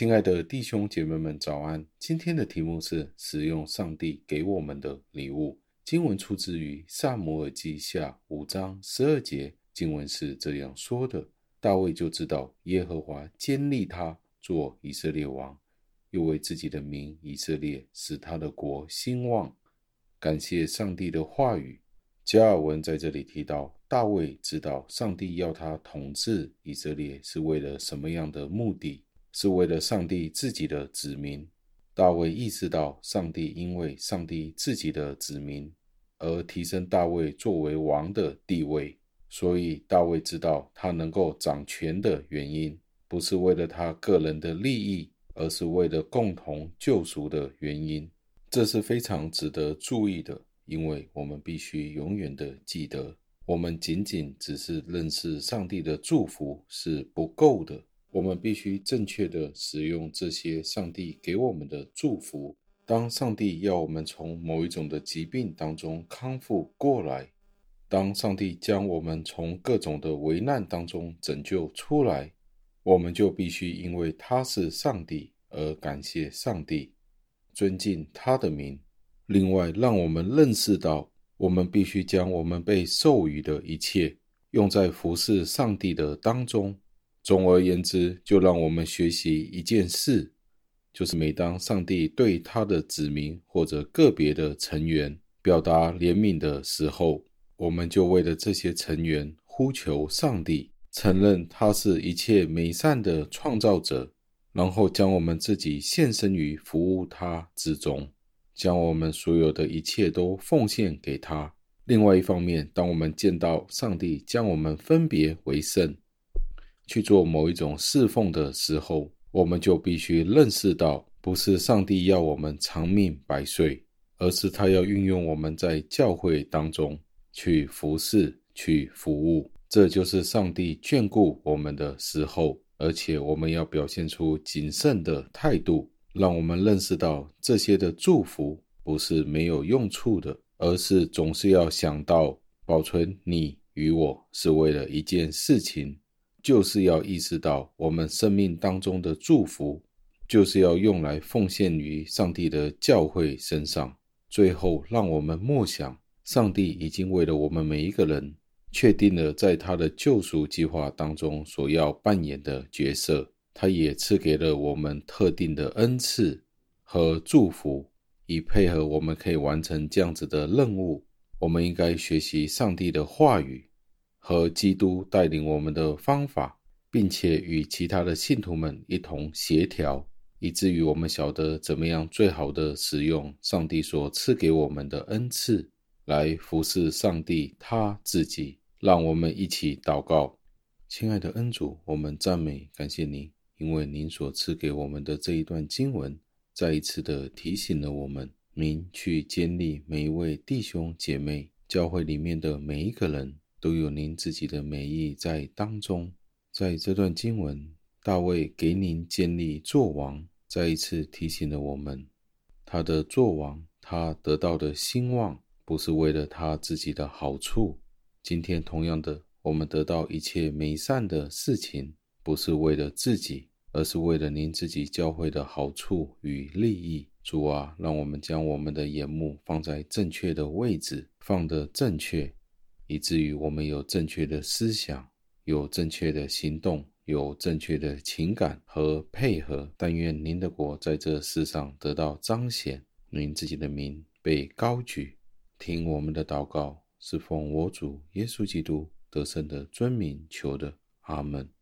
亲爱的弟兄姐妹们，早安！今天的题目是使用上帝给我们的礼物。经文出自于撒母耳记下五章十二节，经文是这样说的：大卫就知道耶和华坚立他做以色列王，又为自己的名以色列使他的国兴旺。感谢上帝的话语。加尔文在这里提到，大卫知道上帝要他统治以色列是为了什么样的目的？是为了上帝自己的子民。大卫意识到，上帝因为上帝自己的子民而提升大卫作为王的地位，所以大卫知道他能够掌权的原因，不是为了他个人的利益，而是为了共同救赎的原因。这是非常值得注意的，因为我们必须永远的记得，我们仅仅只是认识上帝的祝福是不够的。我们必须正确地使用这些上帝给我们的祝福。当上帝要我们从某一种的疾病当中康复过来，当上帝将我们从各种的危难当中拯救出来，我们就必须因为他是上帝而感谢上帝，尊敬他的名。另外，让我们认识到，我们必须将我们被授予的一切用在服侍上帝的当中。总而言之，就让我们学习一件事，就是每当上帝对他的子民或者个别的成员表达怜悯的时候，我们就为了这些成员呼求上帝，承认他是一切美善的创造者，然后将我们自己献身于服务他之中，将我们所有的一切都奉献给他。另外一方面，当我们见到上帝将我们分别为圣，去做某一种侍奉的时候，我们就必须认识到，不是上帝要我们长命百岁，而是他要运用我们在教会当中去服侍、去服务。这就是上帝眷顾我们的时候，而且我们要表现出谨慎的态度，让我们认识到这些的祝福不是没有用处的，而是总是要想到保存你与我是为了一件事情。就是要意识到，我们生命当中的祝福，就是要用来奉献于上帝的教会身上。最后，让我们默想，上帝已经为了我们每一个人，确定了在他的救赎计划当中所要扮演的角色。他也赐给了我们特定的恩赐和祝福，以配合我们可以完成这样子的任务。我们应该学习上帝的话语。和基督带领我们的方法，并且与其他的信徒们一同协调，以至于我们晓得怎么样最好的使用上帝所赐给我们的恩赐，来服侍上帝他自己。让我们一起祷告，亲爱的恩主，我们赞美感谢您，因为您所赐给我们的这一段经文，再一次的提醒了我们，您去建立每一位弟兄姐妹，教会里面的每一个人。都有您自己的美意在当中。在这段经文，大卫给您建立作王，再一次提醒了我们，他的作王，他得到的兴旺，不是为了他自己的好处。今天同样的，我们得到一切美善的事情，不是为了自己，而是为了您自己教会的好处与利益。主啊，让我们将我们的眼目放在正确的位置，放得正确。以至于我们有正确的思想，有正确的行动，有正确的情感和配合。但愿您的国在这世上得到彰显，您自己的名被高举。听我们的祷告，是奉我主耶稣基督得胜的尊名求的。阿门。